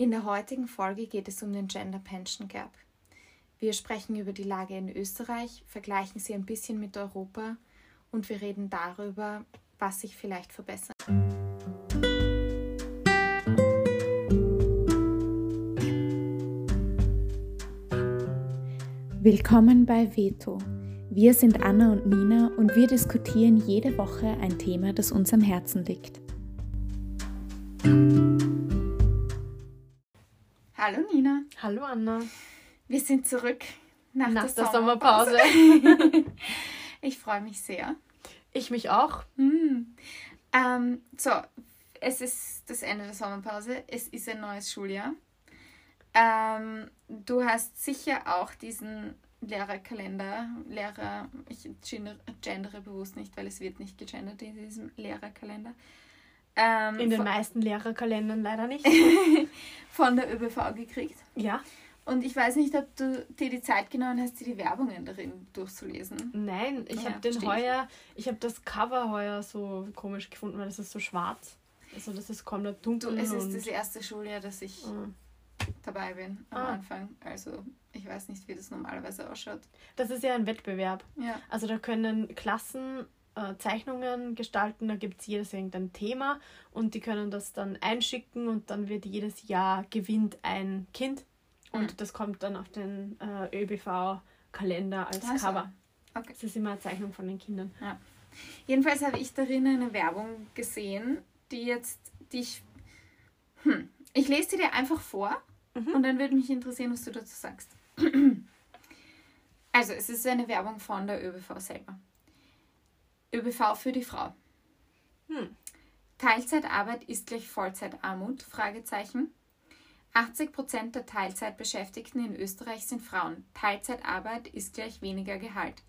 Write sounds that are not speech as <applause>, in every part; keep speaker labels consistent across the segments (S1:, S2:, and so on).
S1: In der heutigen Folge geht es um den Gender Pension Gap. Wir sprechen über die Lage in Österreich, vergleichen sie ein bisschen mit Europa und wir reden darüber, was sich vielleicht verbessern. Willkommen bei Veto. Wir sind Anna und Nina und wir diskutieren jede Woche ein Thema, das uns am Herzen liegt. Hallo Nina.
S2: Hallo Anna.
S1: Wir sind zurück nach,
S2: nach
S1: der,
S2: der,
S1: Sommerpause.
S2: Sommerpause. <laughs>
S1: ich freue mich sehr.
S2: Ich mich auch.
S1: Hm. Ähm, so, es ist das Ende der Sommerpause. Es ist ein neues Schuljahr. Ähm, du hast sicher auch diesen Lehrerkalender, Lehrer, ich gendere bewusst nicht, weil es wird nicht gegendert in diesem Lehrerkalender.
S2: Ähm, in den meisten Lehrerkalendern leider nicht. <laughs>
S1: von der ÖBV gekriegt.
S2: Ja.
S1: Und ich weiß nicht, ob du dir die Zeit genommen hast, dir die Werbungen darin durchzulesen.
S2: Nein, ich ja, habe den heuer, ich habe das Cover heuer so komisch gefunden, weil es ist so schwarz. Also das ist komplett dunkel.
S1: Du, es ist das erste Schuljahr, dass ich mhm. dabei bin am ah. Anfang. Also ich weiß nicht, wie das normalerweise ausschaut.
S2: Das ist ja ein Wettbewerb.
S1: Ja.
S2: Also da können Klassen äh, Zeichnungen gestalten, da gibt es jedes irgendein Thema und die können das dann einschicken und dann wird jedes Jahr gewinnt ein Kind und mhm. das kommt dann auf den äh, ÖBV-Kalender als also. Cover. Okay. Das ist immer eine Zeichnung von den Kindern.
S1: Ja. Jedenfalls habe ich darin eine Werbung gesehen, die jetzt, die ich. Hm, ich lese sie dir einfach vor mhm. und dann würde mich interessieren, was du dazu sagst. Also, es ist eine Werbung von der ÖBV selber. ÖBV für die Frau. Hm. Teilzeitarbeit ist gleich Vollzeitarmut? Fragezeichen. 80 Prozent der Teilzeitbeschäftigten in Österreich sind Frauen. Teilzeitarbeit ist gleich weniger Gehalt.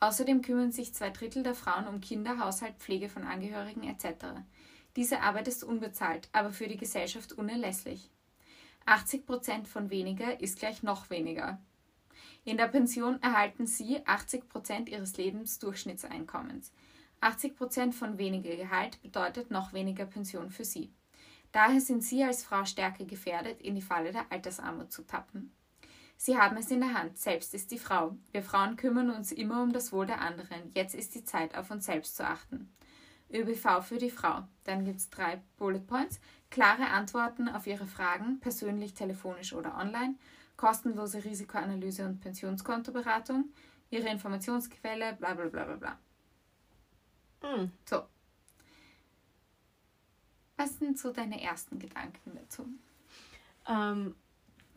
S1: Außerdem kümmern sich zwei Drittel der Frauen um Kinder, Haushalt, Pflege von Angehörigen etc. Diese Arbeit ist unbezahlt, aber für die Gesellschaft unerlässlich. 80 Prozent von weniger ist gleich noch weniger. In der Pension erhalten Sie 80 Prozent Ihres Lebensdurchschnittseinkommens. 80 Prozent von weniger Gehalt bedeutet noch weniger Pension für Sie. Daher sind Sie als Frau stärker gefährdet, in die Falle der Altersarmut zu tappen. Sie haben es in der Hand, selbst ist die Frau. Wir Frauen kümmern uns immer um das Wohl der anderen. Jetzt ist die Zeit, auf uns selbst zu achten. ÖBV für die Frau. Dann gibt es drei Bullet Points. Klare Antworten auf Ihre Fragen, persönlich, telefonisch oder online. Kostenlose Risikoanalyse und Pensionskontoberatung. Ihre Informationsquelle, bla bla bla bla bla.
S2: Mhm.
S1: So, was sind so deine ersten Gedanken dazu?
S2: Ähm,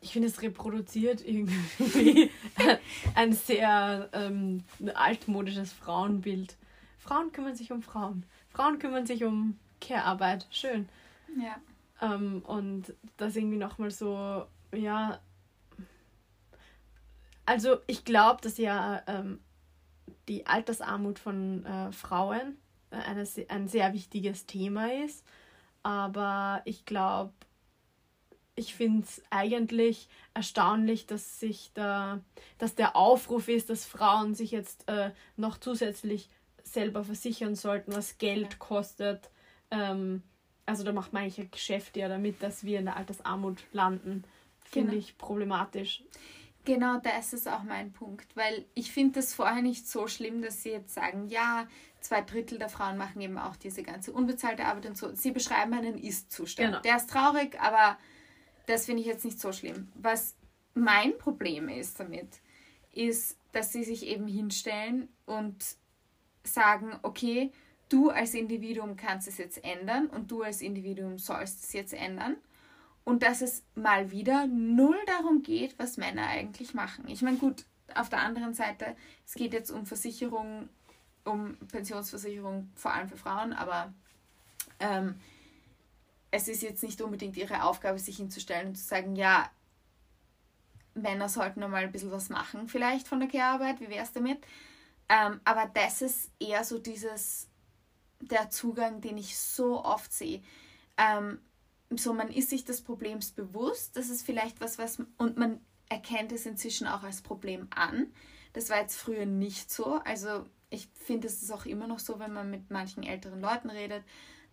S2: ich finde, es reproduziert irgendwie <laughs> ein sehr ähm, altmodisches Frauenbild. Frauen kümmern sich um Frauen. Frauen kümmern sich um Care-Arbeit. Schön.
S1: Ja.
S2: Ähm, und das irgendwie nochmal so, ja. Also, ich glaube, dass ja ähm, die Altersarmut von äh, Frauen äh, eine, ein sehr wichtiges Thema ist aber ich glaube, ich finde es eigentlich erstaunlich, dass sich da, dass der Aufruf ist, dass Frauen sich jetzt äh, noch zusätzlich selber versichern sollten, was Geld kostet. Ähm, also da macht man eigentlich ein Geschäft ja damit, dass wir in der Altersarmut landen. Finde genau. ich problematisch.
S1: Genau, das ist auch mein Punkt, weil ich finde das vorher nicht so schlimm, dass sie jetzt sagen, ja, zwei Drittel der Frauen machen eben auch diese ganze unbezahlte Arbeit und so. Sie beschreiben einen Ist-Zustand. Genau. Der ist traurig, aber das finde ich jetzt nicht so schlimm. Was mein Problem ist damit, ist, dass sie sich eben hinstellen und sagen, okay, du als Individuum kannst es jetzt ändern und du als Individuum sollst es jetzt ändern. Und dass es mal wieder null darum geht, was Männer eigentlich machen. Ich meine, gut, auf der anderen Seite, es geht jetzt um Versicherung um Pensionsversicherung, vor allem für Frauen, aber ähm, es ist jetzt nicht unbedingt ihre Aufgabe, sich hinzustellen und zu sagen, ja, Männer sollten noch mal ein bisschen was machen, vielleicht von der Care-Arbeit, wie wäre es damit? Ähm, aber das ist eher so dieses, der Zugang, den ich so oft sehe. Ähm, so, man ist sich des Problems bewusst, das ist vielleicht was, was, und man erkennt es inzwischen auch als Problem an. Das war jetzt früher nicht so. Also ich finde, es ist auch immer noch so, wenn man mit manchen älteren Leuten redet,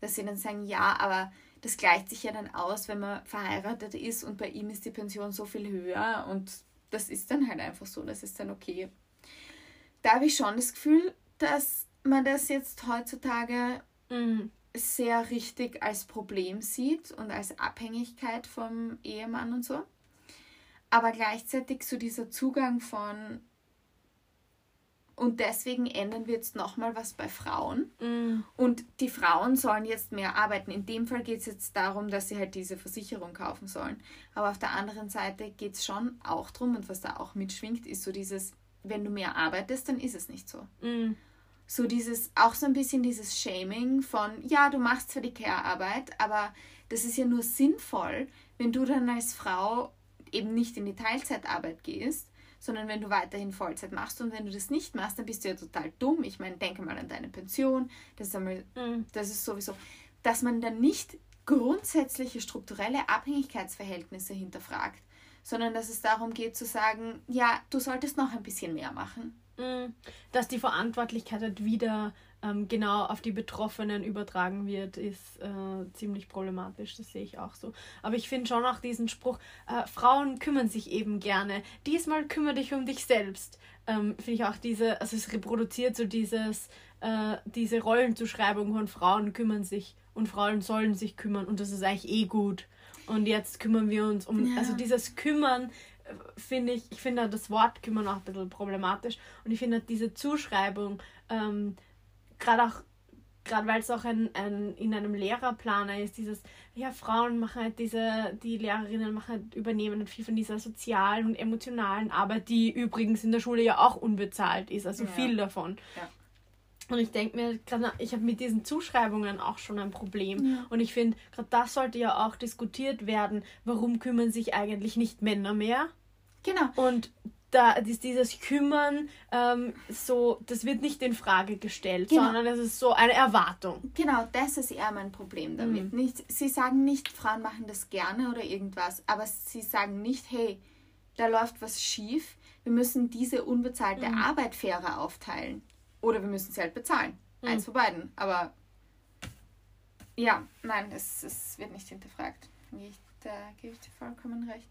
S1: dass sie dann sagen, ja, aber das gleicht sich ja dann aus, wenn man verheiratet ist und bei ihm ist die Pension so viel höher und das ist dann halt einfach so, das ist dann okay. Da habe ich schon das Gefühl, dass man das jetzt heutzutage mhm. Sehr richtig als Problem sieht und als Abhängigkeit vom Ehemann und so. Aber gleichzeitig so dieser Zugang von und deswegen ändern wir jetzt nochmal was bei Frauen. Mm. Und die Frauen sollen jetzt mehr arbeiten. In dem Fall geht es jetzt darum, dass sie halt diese Versicherung kaufen sollen. Aber auf der anderen Seite geht es schon auch darum, und was da auch mitschwingt, ist so dieses, wenn du mehr arbeitest, dann ist es nicht so. Mm. So dieses, auch so ein bisschen dieses Shaming von, ja, du machst zwar die Care-Arbeit, aber das ist ja nur sinnvoll, wenn du dann als Frau eben nicht in die Teilzeitarbeit gehst sondern wenn du weiterhin Vollzeit machst und wenn du das nicht machst, dann bist du ja total dumm. Ich meine, denke mal an deine Pension, das ist, einmal, mhm. das ist sowieso, dass man dann nicht grundsätzliche strukturelle Abhängigkeitsverhältnisse hinterfragt, sondern dass es darum geht zu sagen, ja, du solltest noch ein bisschen mehr machen.
S2: Mhm. Dass die Verantwortlichkeit halt wieder ähm, genau auf die Betroffenen übertragen wird, ist äh, ziemlich problematisch. Das sehe ich auch so. Aber ich finde schon auch diesen Spruch, äh, Frauen kümmern sich eben gerne. Diesmal kümmere dich um dich selbst. Ähm, finde ich auch diese, also es reproduziert so dieses, äh, diese Rollenzuschreibung von Frauen kümmern sich und Frauen sollen sich kümmern und das ist eigentlich eh gut. Und jetzt kümmern wir uns um, ja. also dieses Kümmern finde ich, ich finde das Wort kümmern auch ein bisschen problematisch und ich finde diese Zuschreibung, ähm, gerade auch gerade weil es auch ein, ein, in einem Lehrerplaner ist, dieses, ja, Frauen machen halt diese, die Lehrerinnen machen halt, übernehmen halt viel von dieser sozialen und emotionalen Arbeit, die übrigens in der Schule ja auch unbezahlt ist, also ja. viel davon. Ja. Und ich denke mir, gerade ich habe mit diesen Zuschreibungen auch schon ein Problem. Ja. Und ich finde, gerade das sollte ja auch diskutiert werden. Warum kümmern sich eigentlich nicht Männer mehr? Genau. Und da ist dieses Kümmern ähm, so, das wird nicht in Frage gestellt, genau. sondern es ist so eine Erwartung.
S1: Genau, das ist eher mein Problem damit. Mhm. Nicht, sie sagen nicht, Frauen machen das gerne oder irgendwas, aber sie sagen nicht, hey, da läuft was schief, wir müssen diese unbezahlte mhm. Arbeit fairer aufteilen. Oder wir müssen sie halt bezahlen. Mhm. Eins von beiden. Aber ja, nein, es, es wird nicht hinterfragt. Da gebe ich dir vollkommen recht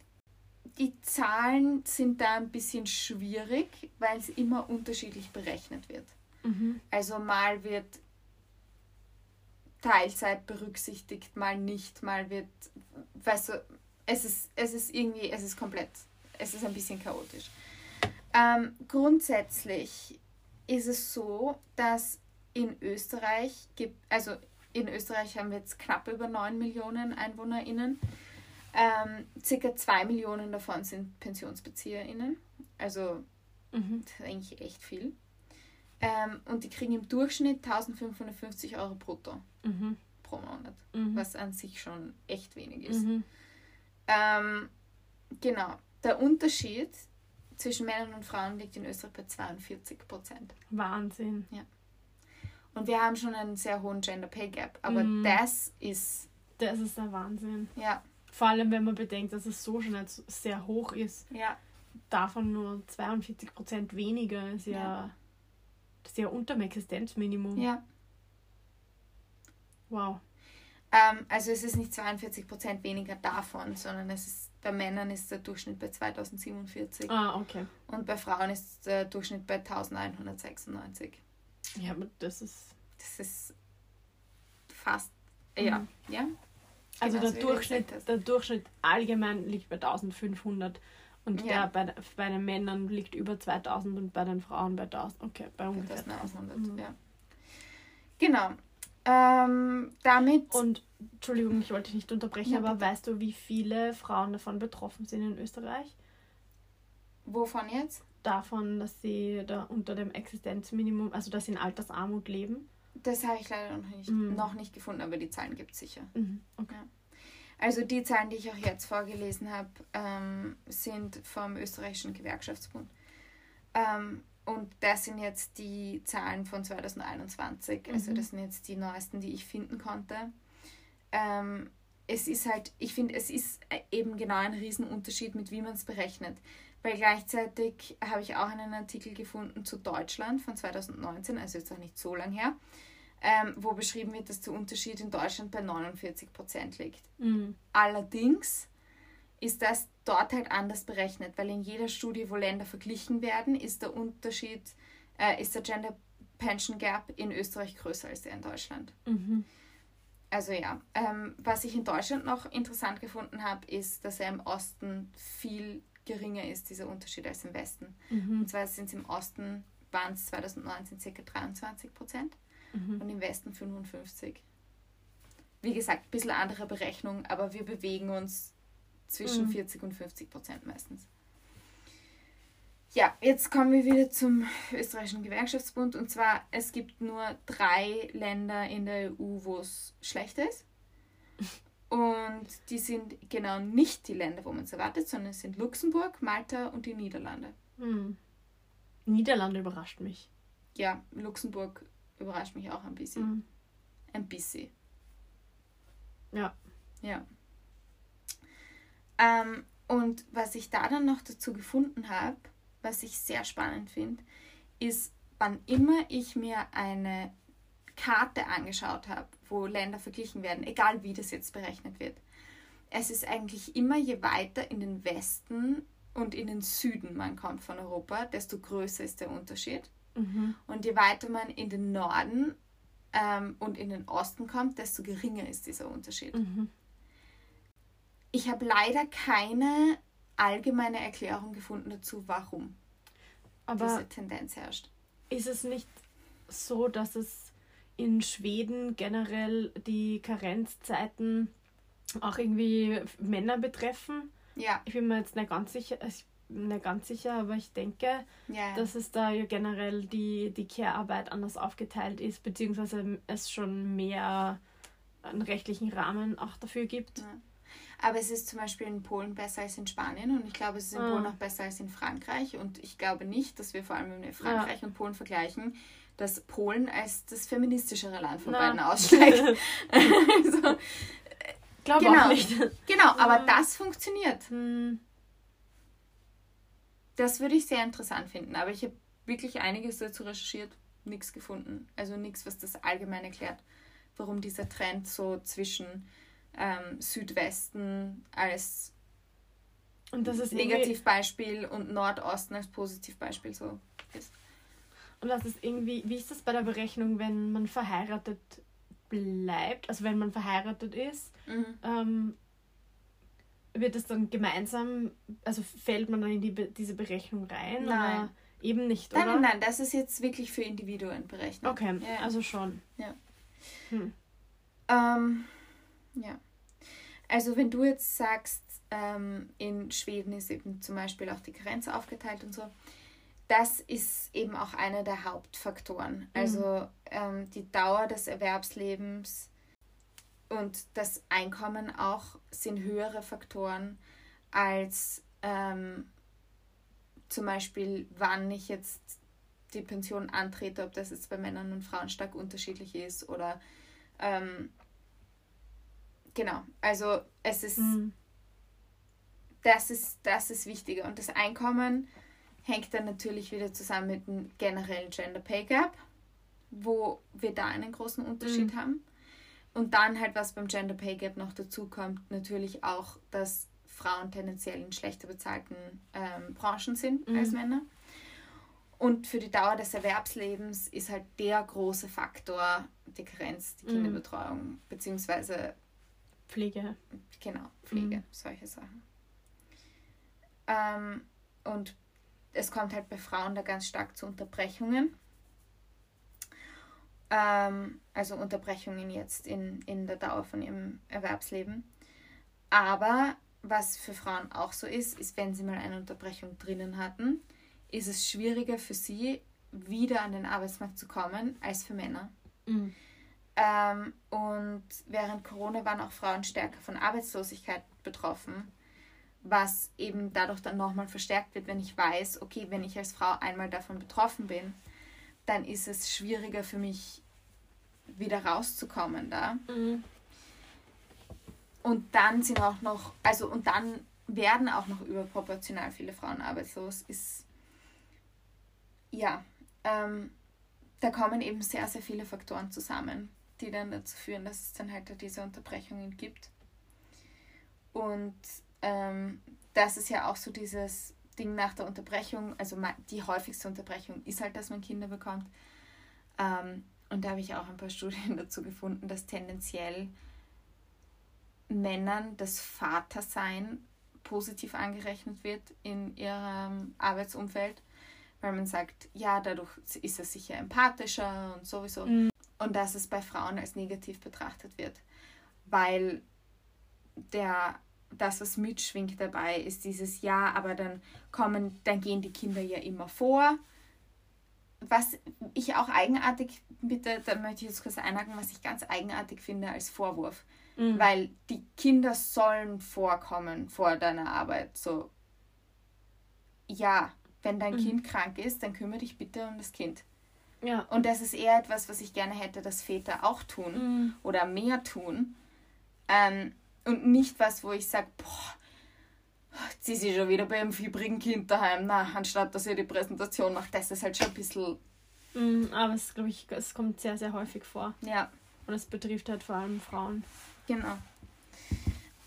S1: die Zahlen sind da ein bisschen schwierig, weil es immer unterschiedlich berechnet wird. Mhm. Also mal wird Teilzeit berücksichtigt, mal nicht, mal wird, weißt du, es ist, es ist irgendwie, es ist komplett, es ist ein bisschen chaotisch. Ähm, grundsätzlich ist es so, dass in Österreich gibt, also in Österreich haben wir jetzt knapp über 9 Millionen EinwohnerInnen. Ähm, circa 2 Millionen davon sind PensionsbezieherInnen. Also mhm. das ist eigentlich echt viel. Ähm, und die kriegen im Durchschnitt 1550 Euro brutto mhm. pro Monat, mhm. was an sich schon echt wenig ist. Mhm. Ähm, genau. Der Unterschied zwischen Männern und Frauen liegt in Österreich bei 42 Prozent.
S2: Wahnsinn.
S1: Ja. Und wir haben schon einen sehr hohen Gender Pay Gap, aber mhm. das ist.
S2: Das ist der Wahnsinn. Ja. Vor allem, wenn man bedenkt, dass es so schon jetzt sehr hoch ist. Ja. Davon nur 42 Prozent weniger ist ja, ja. Das ist ja unter dem Existenzminimum. Ja.
S1: Wow. Ähm, also es ist nicht 42 Prozent weniger davon, sondern es ist bei Männern ist der Durchschnitt bei 2047.
S2: Ah, okay.
S1: Und bei Frauen ist der Durchschnitt bei 1196.
S2: Ja, aber das ist.
S1: Das ist fast. Ja, mhm. ja.
S2: Also genau, der, Durchschnitt, der Durchschnitt allgemein liegt bei 1500 und ja. der bei, bei den Männern liegt über 2000 und bei den Frauen bei 1000. Okay, bei ungefähr
S1: 1100, mhm. ja. Genau. Ähm, damit.
S2: Und, Entschuldigung, ich wollte dich nicht unterbrechen, ja, aber weißt du, wie viele Frauen davon betroffen sind in Österreich?
S1: Wovon jetzt?
S2: Davon, dass sie da unter dem Existenzminimum, also dass sie in Altersarmut leben.
S1: Das habe ich leider noch nicht, mhm. noch nicht gefunden, aber die Zahlen gibt es sicher. Mhm. Okay. Ja. Also die Zahlen, die ich auch jetzt vorgelesen habe, ähm, sind vom österreichischen Gewerkschaftsbund. Ähm, und das sind jetzt die Zahlen von 2021. Also mhm. Also das sind jetzt die neuesten, die ich finden konnte. Ähm, es ist halt, ich finde, es ist eben genau ein Riesenunterschied, mit wie man es berechnet. Weil gleichzeitig habe ich auch einen Artikel gefunden zu Deutschland von 2019, also jetzt auch nicht so lang her. ähm, wo beschrieben wird, dass der Unterschied in Deutschland bei 49 Prozent liegt. Mhm. Allerdings ist das dort halt anders berechnet, weil in jeder Studie, wo Länder verglichen werden, ist der Unterschied, äh, ist der Gender Pension Gap in Österreich größer als der in Deutschland. Mhm. Also ja, ähm, was ich in Deutschland noch interessant gefunden habe, ist, dass er im Osten viel geringer ist, dieser Unterschied, als im Westen. Mhm. Und zwar sind es im Osten, waren es 2019 ca. 23 Prozent mhm. und im Westen 55. Wie gesagt, ein bisschen andere Berechnung, aber wir bewegen uns zwischen mhm. 40 und 50 Prozent meistens. Ja, jetzt kommen wir wieder zum österreichischen Gewerkschaftsbund. Und zwar, es gibt nur drei Länder in der EU, wo es schlechter ist. Und die sind genau nicht die Länder, wo man es erwartet, sondern es sind Luxemburg, Malta und die Niederlande.
S2: Hm. Niederlande überrascht mich.
S1: Ja, Luxemburg überrascht mich auch ein bisschen. Hm. Ein bisschen. Ja. Ja. Ähm, und was ich da dann noch dazu gefunden habe, was ich sehr spannend finde, ist, wann immer ich mir eine Karte angeschaut habe, wo Länder verglichen werden, egal wie das jetzt berechnet wird. Es ist eigentlich immer, je weiter in den Westen und in den Süden man kommt von Europa, desto größer ist der Unterschied. Mhm. Und je weiter man in den Norden ähm, und in den Osten kommt, desto geringer ist dieser Unterschied. Mhm. Ich habe leider keine allgemeine Erklärung gefunden dazu, warum Aber diese
S2: Tendenz herrscht. Ist es nicht so, dass es in Schweden generell die Karenzzeiten auch irgendwie Männer betreffen? Ja. Ich bin mir jetzt nicht ganz sicher, nicht ganz sicher, aber ich denke, ja. dass es da ja generell die, die Care-Arbeit anders aufgeteilt ist, beziehungsweise es schon mehr einen rechtlichen Rahmen auch dafür gibt. Ja.
S1: Aber es ist zum Beispiel in Polen besser als in Spanien und ich glaube, es ist in ah. Polen auch besser als in Frankreich. Und ich glaube nicht, dass wir vor allem, wenn wir Frankreich ja. und Polen vergleichen, dass Polen als das feministischere Land von Na. beiden aussteigt. <laughs> also, glaube genau, auch nicht. Genau, aber das funktioniert. Hm. Das würde ich sehr interessant finden. Aber ich habe wirklich einiges dazu recherchiert, nichts gefunden. Also nichts, was das allgemein erklärt, warum dieser Trend so zwischen ähm, Südwesten als und das ist Negativbeispiel und Nordosten als Positivbeispiel so ist.
S2: Und das ist irgendwie, wie ist das bei der Berechnung, wenn man verheiratet bleibt, also wenn man verheiratet ist, mhm. ähm, wird es dann gemeinsam, also fällt man dann in die, diese Berechnung rein? Nein. Oder eben
S1: nicht, nein, oder? Nein, nein, das ist jetzt wirklich für Individuen berechnet.
S2: Okay, ja. also schon. Ja.
S1: Hm. Ähm, ja. Also wenn du jetzt sagst, ähm, in Schweden ist eben zum Beispiel auch die Grenze aufgeteilt und so, das ist eben auch einer der Hauptfaktoren. Mhm. Also ähm, die Dauer des Erwerbslebens und das Einkommen auch sind höhere Faktoren als ähm, zum Beispiel, wann ich jetzt die Pension antrete, ob das jetzt bei Männern und Frauen stark unterschiedlich ist oder ähm, genau, also es ist, mhm. das ist, das ist wichtiger. Und das Einkommen hängt dann natürlich wieder zusammen mit dem generellen Gender Pay Gap, wo wir da einen großen Unterschied mhm. haben. Und dann halt, was beim Gender Pay Gap noch dazu kommt, natürlich auch, dass Frauen tendenziell in schlechter bezahlten ähm, Branchen sind mhm. als Männer. Und für die Dauer des Erwerbslebens ist halt der große Faktor die Grenz, die mhm. Kinderbetreuung, beziehungsweise Pflege. Genau, Pflege, mhm. solche Sachen. Ähm, und es kommt halt bei Frauen da ganz stark zu Unterbrechungen. Ähm, also Unterbrechungen jetzt in, in der Dauer von ihrem Erwerbsleben. Aber was für Frauen auch so ist, ist, wenn sie mal eine Unterbrechung drinnen hatten, ist es schwieriger für sie, wieder an den Arbeitsmarkt zu kommen, als für Männer. Mhm. Ähm, und während Corona waren auch Frauen stärker von Arbeitslosigkeit betroffen, was eben dadurch dann nochmal verstärkt wird, wenn ich weiß, okay, wenn ich als Frau einmal davon betroffen bin, dann ist es schwieriger für mich, wieder rauszukommen da. Mhm. Und dann sind auch noch, also und dann werden auch noch überproportional viele Frauen arbeitslos, ist ja, ähm, da kommen eben sehr, sehr viele Faktoren zusammen, die dann dazu führen, dass es dann halt diese Unterbrechungen gibt. Und ähm, das ist ja auch so dieses Ding nach der Unterbrechung, also die häufigste Unterbrechung ist halt, dass man Kinder bekommt. Ähm, und da habe ich auch ein paar <laughs> Studien dazu gefunden, dass tendenziell Männern das Vatersein positiv angerechnet wird in ihrem Arbeitsumfeld, weil man sagt, ja, dadurch ist er sicher empathischer und sowieso. Mhm. Und dass es bei Frauen als negativ betrachtet wird, weil der das, was mitschwingt dabei, ist dieses Ja, aber dann kommen, dann gehen die Kinder ja immer vor. Was ich auch eigenartig, bitte, da möchte ich jetzt kurz einhaken, was ich ganz eigenartig finde als Vorwurf. Mhm. Weil die Kinder sollen vorkommen vor deiner Arbeit. So, ja, wenn dein mhm. Kind krank ist, dann kümmere dich bitte um das Kind. Ja. Und das ist eher etwas, was ich gerne hätte, dass Väter auch tun mhm. oder mehr tun. Ähm, und nicht was, wo ich sage, boah, sie ist schon wieder beim fiebrigen Kind daheim. Na, anstatt dass ihr die Präsentation macht, das ist halt schon ein bisschen.
S2: Mm, aber es, glaube ich, es kommt sehr, sehr häufig vor. Ja. Und es betrifft halt vor allem Frauen.
S1: Genau.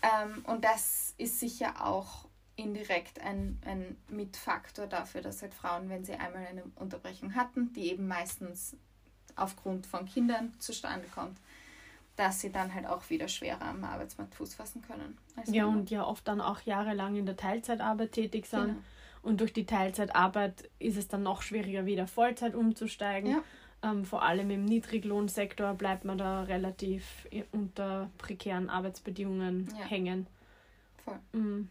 S1: Ähm, und das ist sicher auch indirekt ein, ein Mitfaktor dafür, dass halt Frauen, wenn sie einmal eine Unterbrechung hatten, die eben meistens aufgrund von Kindern zustande kommt, dass sie dann halt auch wieder schwerer am Arbeitsmarkt Fuß fassen können.
S2: ja, und ja oft dann auch jahrelang in der Teilzeitarbeit tätig sind. Genau. Und durch die Teilzeitarbeit ist es dann noch schwieriger, wieder Vollzeit umzusteigen. Ja. Ähm, vor allem im Niedriglohnsektor bleibt man da relativ unter prekären Arbeitsbedingungen ja. hängen. Voll.
S1: Mhm.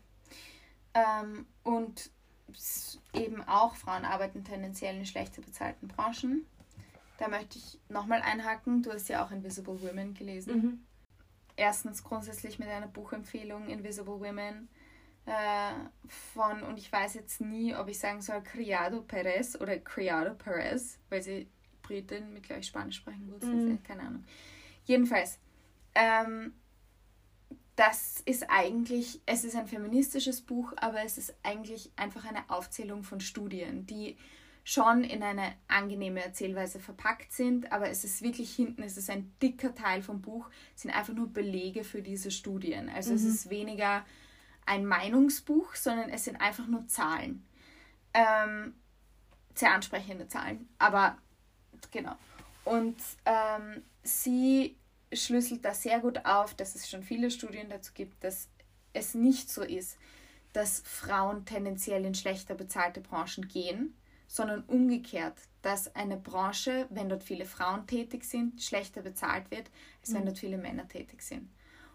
S1: Ähm, und eben auch Frauen arbeiten tendenziell in schlechter bezahlten Branchen. Da möchte ich nochmal einhaken. Du hast ja auch Invisible Women gelesen. Mhm. Erstens grundsätzlich mit einer Buchempfehlung Invisible Women äh, von, und ich weiß jetzt nie, ob ich sagen soll, Criado Perez oder Criado Perez, weil sie Britin mit, glaube ich, Spanisch sprechen Wurzeln mhm. keine Ahnung. Jedenfalls, ähm, das ist eigentlich, es ist ein feministisches Buch, aber es ist eigentlich einfach eine Aufzählung von Studien, die schon in eine angenehme Erzählweise verpackt sind, aber es ist wirklich hinten, es ist ein dicker Teil vom Buch, sind einfach nur Belege für diese Studien. Also mhm. es ist weniger ein Meinungsbuch, sondern es sind einfach nur Zahlen. Ähm, sehr ansprechende Zahlen, aber genau. Und ähm, sie schlüsselt da sehr gut auf, dass es schon viele Studien dazu gibt, dass es nicht so ist, dass Frauen tendenziell in schlechter bezahlte Branchen gehen, sondern umgekehrt, dass eine Branche, wenn dort viele Frauen tätig sind, schlechter bezahlt wird, als wenn mhm. dort viele Männer tätig sind.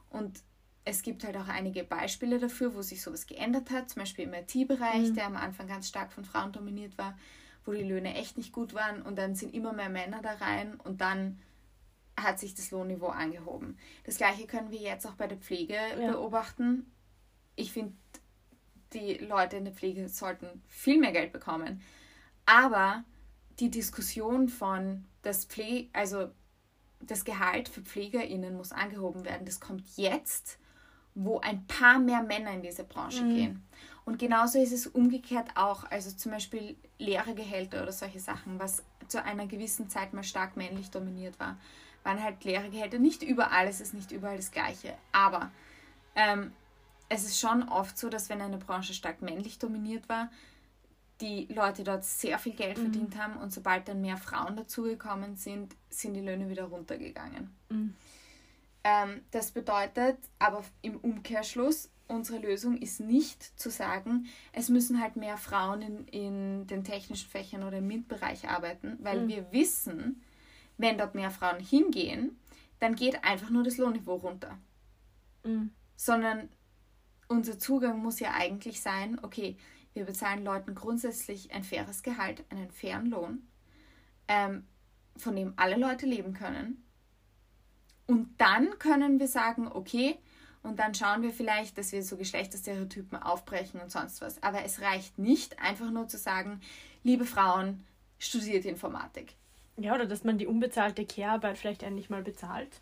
S1: Und es gibt halt auch einige Beispiele dafür, wo sich sowas geändert hat, zum Beispiel im IT-Bereich, mhm. der am Anfang ganz stark von Frauen dominiert war, wo die Löhne echt nicht gut waren und dann sind immer mehr Männer da rein und dann hat sich das Lohnniveau angehoben. Das gleiche können wir jetzt auch bei der Pflege ja. beobachten. Ich finde, die Leute in der Pflege sollten viel mehr Geld bekommen. Aber die Diskussion von das Pfle also das Gehalt für PflegerInnen muss angehoben werden, das kommt jetzt, wo ein paar mehr Männer in diese Branche mhm. gehen. Und genauso ist es umgekehrt auch, also zum Beispiel Lehrergehälter oder solche Sachen, was zu einer gewissen Zeit mal stark männlich dominiert war, waren halt Lehrergehälter. Nicht überall, es ist nicht überall das Gleiche, aber ähm, es ist schon oft so, dass wenn eine Branche stark männlich dominiert war, die Leute dort sehr viel Geld mhm. verdient haben und sobald dann mehr Frauen dazugekommen sind, sind die Löhne wieder runtergegangen. Mhm. Ähm, das bedeutet aber im Umkehrschluss, unsere Lösung ist nicht zu sagen, es müssen halt mehr Frauen in, in den technischen Fächern oder im MINT-Bereich arbeiten, weil mhm. wir wissen, wenn dort mehr Frauen hingehen, dann geht einfach nur das Lohnniveau runter. Mhm. Sondern unser Zugang muss ja eigentlich sein, okay, wir bezahlen Leuten grundsätzlich ein faires Gehalt, einen fairen Lohn, ähm, von dem alle Leute leben können. Und dann können wir sagen, okay, und dann schauen wir vielleicht, dass wir so Geschlechterstereotypen aufbrechen und sonst was. Aber es reicht nicht, einfach nur zu sagen, liebe Frauen, studiert Informatik.
S2: Ja, oder dass man die unbezahlte Care-Arbeit vielleicht endlich mal bezahlt.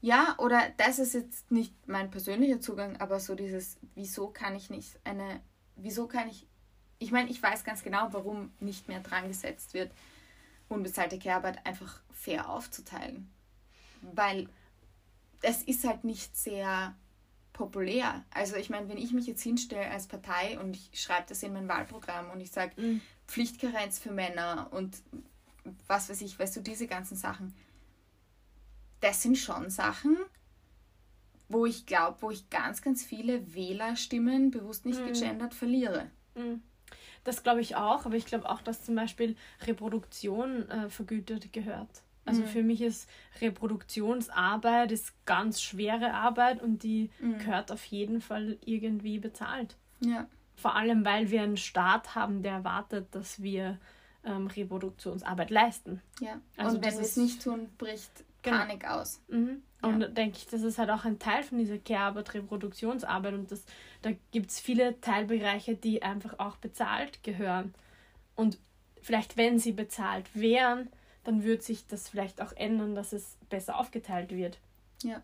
S1: Ja, oder das ist jetzt nicht mein persönlicher Zugang, aber so dieses, wieso kann ich nicht eine wieso kann ich, ich meine, ich weiß ganz genau, warum nicht mehr dran gesetzt wird, unbezahlte Care-Arbeit einfach fair aufzuteilen. Weil es ist halt nicht sehr populär. Also ich meine, wenn ich mich jetzt hinstelle als Partei und ich schreibe das in mein Wahlprogramm und ich sage mhm. Pflichtkarenz für Männer und was weiß ich, weißt du, diese ganzen Sachen, das sind schon Sachen, wo ich glaube, wo ich ganz, ganz viele Wählerstimmen bewusst nicht mhm. gegendert verliere.
S2: Mhm. Das glaube ich auch, aber ich glaube auch, dass zum Beispiel Reproduktion äh, vergütet gehört. Also mhm. für mich ist Reproduktionsarbeit ist ganz schwere Arbeit und die mhm. gehört auf jeden Fall irgendwie bezahlt. Ja. Vor allem, weil wir einen Staat haben, der erwartet, dass wir ähm, Reproduktionsarbeit leisten.
S1: Ja. Also und wenn wir es nicht tun, bricht genau. Panik aus.
S2: Mhm. Und ja. denke ich, das ist halt auch ein Teil von dieser Care-Arbeit, Reproduktionsarbeit und das, da gibt es viele Teilbereiche, die einfach auch bezahlt gehören. Und vielleicht, wenn sie bezahlt wären, dann würde sich das vielleicht auch ändern, dass es besser aufgeteilt wird.
S1: Ja.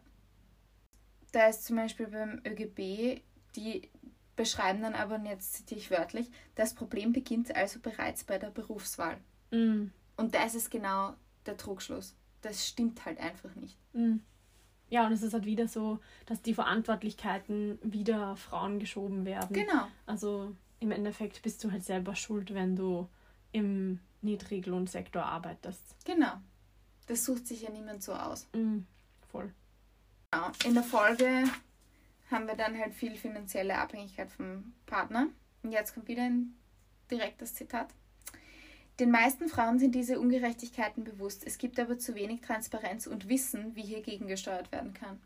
S1: Da ist zum Beispiel beim ÖGB, die beschreiben dann aber, und jetzt zitiere ich wörtlich, das Problem beginnt also bereits bei der Berufswahl. Mm. Und das ist genau der Trugschluss. Das stimmt halt einfach nicht.
S2: Mm. Ja, und es ist halt wieder so, dass die Verantwortlichkeiten wieder Frauen geschoben werden. Genau. Also im Endeffekt bist du halt selber schuld, wenn du im Niedriglohnsektor arbeitest.
S1: Genau. Das sucht sich ja niemand so aus.
S2: Mm, voll.
S1: Genau. In der Folge haben wir dann halt viel finanzielle Abhängigkeit vom Partner. Und jetzt kommt wieder ein direktes Zitat. Den meisten Frauen sind diese Ungerechtigkeiten bewusst. Es gibt aber zu wenig Transparenz und Wissen, wie hier gegengesteuert werden kann.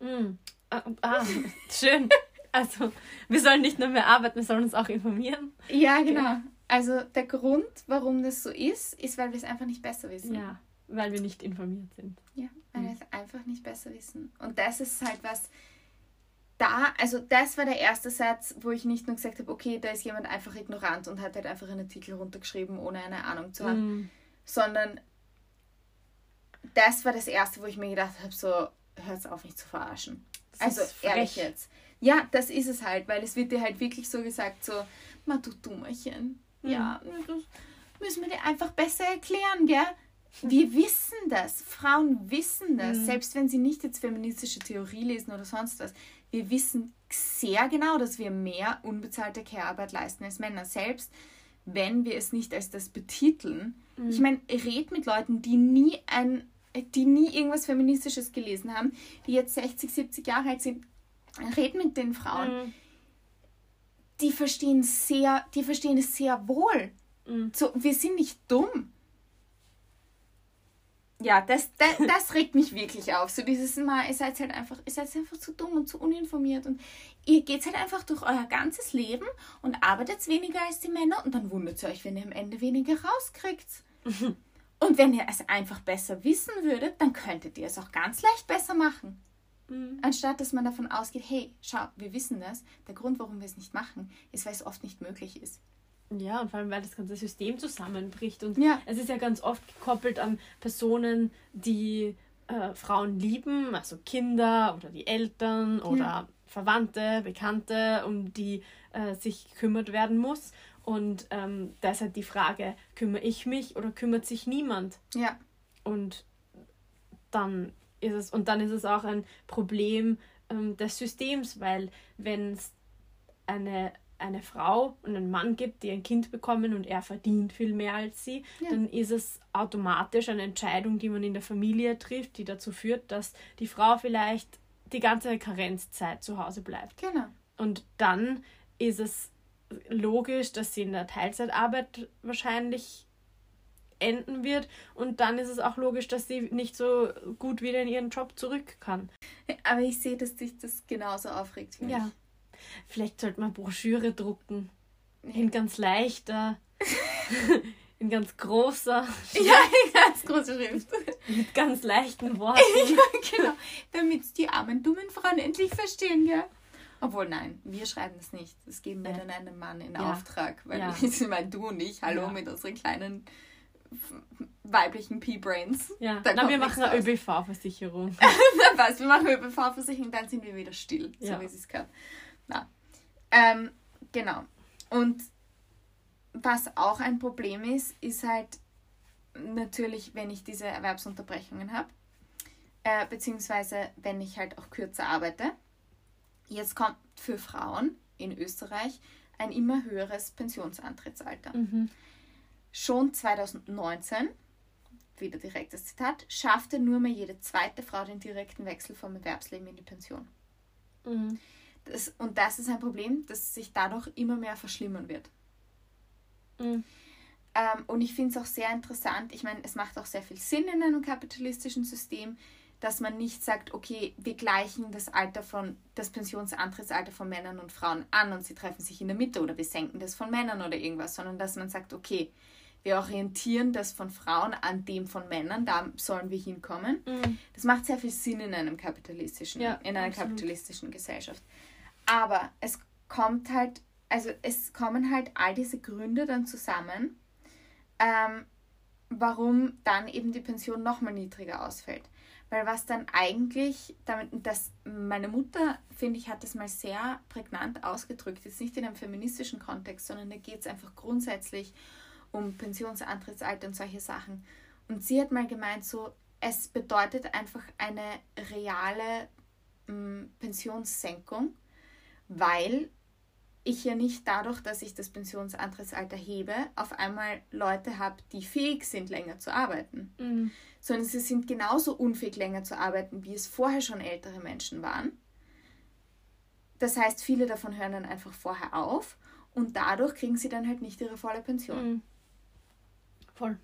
S2: Mm. Ah, ah <laughs> schön. Also, wir sollen nicht nur mehr arbeiten, wir sollen uns auch informieren.
S1: Ja, genau. Also der Grund, warum das so ist, ist, weil wir es einfach nicht besser wissen.
S2: Ja, weil wir nicht informiert sind.
S1: Ja, weil mhm. wir es einfach nicht besser wissen. Und das ist halt was, da, also das war der erste Satz, wo ich nicht nur gesagt habe, okay, da ist jemand einfach ignorant und hat halt einfach einen Artikel runtergeschrieben, ohne eine Ahnung zu haben, mhm. sondern das war das erste, wo ich mir gedacht habe, so, hört auf, mich zu verarschen. Das also ehrlich jetzt. Ja, das ist es halt, weil es wird dir halt wirklich so gesagt, so, ma du Dummerchen, ja, mhm. das müssen wir dir einfach besser erklären, gell? Wir wissen das. Frauen wissen das. Mhm. Selbst wenn sie nicht jetzt feministische Theorie lesen oder sonst was. Wir wissen sehr genau, dass wir mehr unbezahlte Care-Arbeit leisten als Männer. Selbst wenn wir es nicht als das betiteln. Mhm. Ich meine, red mit Leuten, die nie ein, die nie irgendwas Feministisches gelesen haben, die jetzt 60, 70 Jahre alt sind. Red mit den Frauen. Mhm die verstehen sehr, die verstehen es sehr wohl. Mhm. So, wir sind nicht dumm. Ja, das, das, <laughs> das regt mich wirklich auf. So dieses Mal, ihr seid halt einfach, ihr seid einfach zu dumm und zu uninformiert und ihr geht halt einfach durch euer ganzes Leben und arbeitet weniger als die Männer und dann wundert ihr euch, wenn ihr am Ende weniger rauskriegt. Mhm. <laughs> Und wenn ihr es einfach besser wissen würdet, dann könntet ihr es auch ganz leicht besser machen. Mhm. Anstatt dass man davon ausgeht, hey, schau, wir wissen das. Der Grund, warum wir es nicht machen, ist, weil es oft nicht möglich ist.
S2: Ja, und vor allem, weil das ganze System zusammenbricht. Und ja. es ist ja ganz oft gekoppelt an Personen, die äh, Frauen lieben, also Kinder oder die Eltern oder ja. Verwandte, Bekannte, um die äh, sich gekümmert werden muss. Und ähm, da ist halt die Frage, kümmere ich mich oder kümmert sich niemand? Ja. Und dann ist es, und dann ist es auch ein Problem ähm, des Systems, weil wenn es eine, eine Frau und einen Mann gibt, die ein Kind bekommen und er verdient viel mehr als sie, ja. dann ist es automatisch eine Entscheidung, die man in der Familie trifft, die dazu führt, dass die Frau vielleicht die ganze Karenzzeit zu Hause bleibt. Genau. Und dann ist es logisch, dass sie in der Teilzeitarbeit wahrscheinlich enden wird und dann ist es auch logisch, dass sie nicht so gut wieder in ihren Job zurück kann.
S1: Aber ich sehe, dass dich das genauso aufregt wie ja.
S2: Vielleicht sollte man Broschüre drucken. In ganz leichter, <laughs> in ganz großer.
S1: Schrift. Ja, in ganz großer Schrift.
S2: Mit ganz leichten <laughs> Worten.
S1: ja, genau. Damit die armen, dummen Frauen endlich verstehen, ja. Obwohl, nein, wir schreiben es nicht. Das geben wir ja. dann einem Mann in ja. Auftrag. Weil ja. ich meine, du und ich, hallo, mit unseren kleinen weiblichen P-Brains.
S2: Ja, da Na, wir machen eine ÖBV-Versicherung. <laughs>
S1: Was, wir machen eine ÖBV-Versicherung, dann sind wir wieder still, so wie es gehört. Na. Ähm, genau. Und was auch ein Problem ist, ist halt, natürlich, wenn ich diese Erwerbsunterbrechungen habe, äh, beziehungsweise wenn ich halt auch kürzer arbeite. Jetzt kommt für Frauen in Österreich ein immer höheres Pensionsantrittsalter. Mhm. Schon 2019, wieder direktes Zitat, schaffte nur mehr jede zweite Frau den direkten Wechsel vom Erwerbsleben in die Pension. Mhm. Das, und das ist ein Problem, das sich dadurch immer mehr verschlimmern wird. Mhm. Ähm, und ich finde es auch sehr interessant, ich meine, es macht auch sehr viel Sinn in einem kapitalistischen System, dass man nicht sagt, okay, wir gleichen das Alter von, das Pensionsantrittsalter von Männern und Frauen an und sie treffen sich in der Mitte oder wir senken das von Männern oder irgendwas, sondern dass man sagt, okay, wir orientieren das von Frauen an dem von Männern, da sollen wir hinkommen. Mhm. Das macht sehr viel Sinn in einem kapitalistischen, ja, in einer absolut. kapitalistischen Gesellschaft. Aber es kommt halt, also es kommen halt all diese Gründe dann zusammen, ähm, warum dann eben die Pension nochmal niedriger ausfällt. Weil was dann eigentlich, damit, das, meine Mutter, finde ich, hat das mal sehr prägnant ausgedrückt, jetzt nicht in einem feministischen Kontext, sondern da geht es einfach grundsätzlich um Pensionsantrittsalter und solche Sachen. Und sie hat mal gemeint, so, es bedeutet einfach eine reale m, Pensionssenkung, weil ich ja nicht dadurch, dass ich das Pensionsantrittsalter hebe, auf einmal Leute habe, die fähig sind, länger zu arbeiten. Mhm. Sondern sie sind genauso unfähig, länger zu arbeiten, wie es vorher schon ältere Menschen waren. Das heißt, viele davon hören dann einfach vorher auf und dadurch kriegen sie dann halt nicht ihre volle Pension. Mhm. Voll.